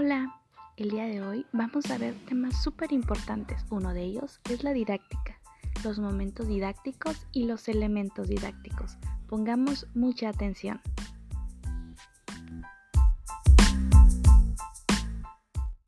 Hola, el día de hoy vamos a ver temas súper importantes. Uno de ellos es la didáctica, los momentos didácticos y los elementos didácticos. Pongamos mucha atención.